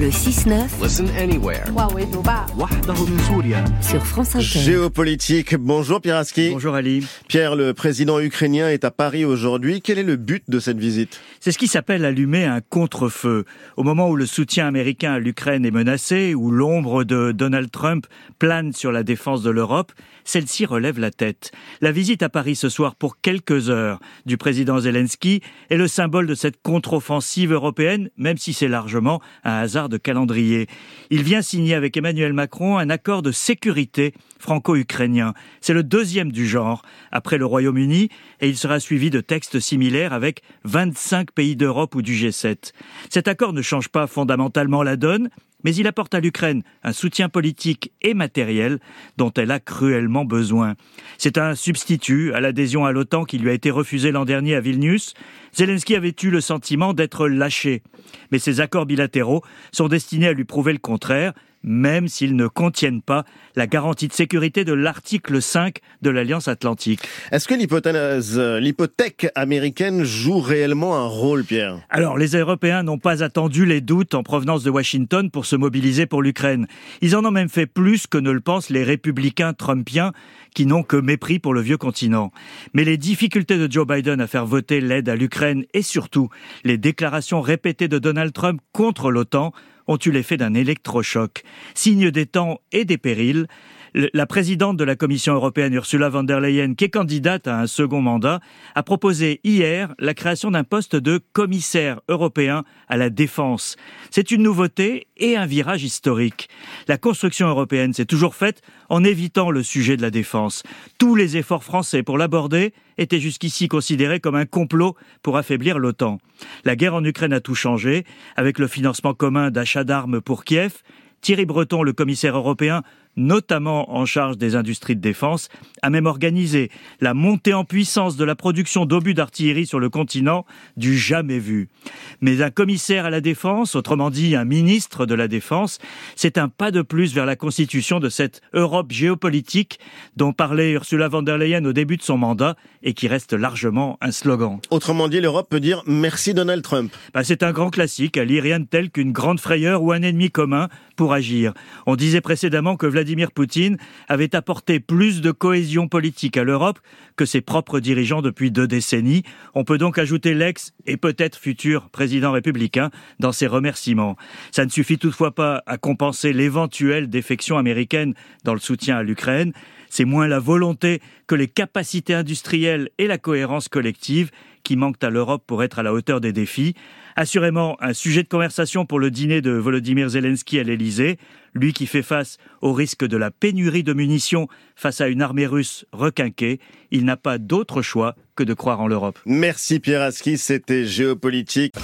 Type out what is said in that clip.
le 6-9. Listen anywhere. Sur France Inter. Géopolitique. Bonjour Pierre Aski. Bonjour Ali. Pierre, le président ukrainien est à Paris aujourd'hui. Quel est le but de cette visite? C'est ce qui s'appelle allumer un contre-feu. Au moment où le soutien américain à l'Ukraine est menacé, où l'ombre de Donald Trump plane sur la défense de l'Europe, celle-ci relève la tête. La visite à Paris ce soir pour quelques heures du président Zelensky est le symbole de cette contre-offensive européenne, même si c'est largement un hasard de calendrier. Il vient signer avec Emmanuel Macron un accord de sécurité franco-ukrainien. C'est le deuxième du genre après le Royaume-Uni et il sera suivi de textes similaires avec 25 pays d'Europe ou du G7. Cet accord ne change pas fondamentalement la donne, mais il apporte à l'Ukraine un soutien politique et matériel dont elle a cruellement besoin. C'est un substitut à l'adhésion à l'OTAN qui lui a été refusée l'an dernier à Vilnius. Zelensky avait eu le sentiment d'être lâché. Mais ces accords bilatéraux sont destinés à lui prouver le contraire, même s'ils ne contiennent pas la garantie de sécurité de l'article 5 de l'Alliance Atlantique. Est-ce que l'hypothèse, l'hypothèque américaine joue réellement un rôle, Pierre? Alors, les Européens n'ont pas attendu les doutes en provenance de Washington pour se mobiliser pour l'Ukraine. Ils en ont même fait plus que ne le pensent les républicains trumpiens qui n'ont que mépris pour le vieux continent. Mais les difficultés de Joe Biden à faire voter l'aide à l'Ukraine et surtout les déclarations répétées de Donald Trump contre l'OTAN ont eu l'effet d'un électrochoc. Signe des temps et des périls, la présidente de la Commission européenne, Ursula von der Leyen, qui est candidate à un second mandat, a proposé hier la création d'un poste de commissaire européen à la défense. C'est une nouveauté et un virage historique. La construction européenne s'est toujours faite en évitant le sujet de la défense. Tous les efforts français pour l'aborder étaient jusqu'ici considérés comme un complot pour affaiblir l'OTAN. La guerre en Ukraine a tout changé, avec le financement commun d'achats d'armes pour Kiev, Thierry Breton, le commissaire européen, notamment en charge des industries de défense, a même organisé la montée en puissance de la production d'obus d'artillerie sur le continent du jamais vu. Mais un commissaire à la défense, autrement dit un ministre de la défense, c'est un pas de plus vers la constitution de cette Europe géopolitique dont parlait Ursula von der Leyen au début de son mandat et qui reste largement un slogan. Autrement dit, l'Europe peut dire merci Donald Trump. Bah, c'est un grand classique, à lire rien de tel qu'une grande frayeur ou un ennemi commun pour agir. On disait précédemment que Vladimir Poutine avait apporté plus de cohésion politique à l'Europe que ses propres dirigeants depuis deux décennies. On peut donc ajouter l'ex et peut-être futur président républicain dans ses remerciements. Ça ne suffit toutefois pas à compenser l'éventuelle défection américaine dans le soutien à l'Ukraine. C'est moins la volonté que les capacités industrielles et la cohérence collective qui manquent à l'Europe pour être à la hauteur des défis. Assurément, un sujet de conversation pour le dîner de Volodymyr Zelensky à l'Elysée, lui qui fait face au risque de la pénurie de munitions face à une armée russe requinquée. Il n'a pas d'autre choix que de croire en l'Europe. Merci Pierre Aski, c'était géopolitique.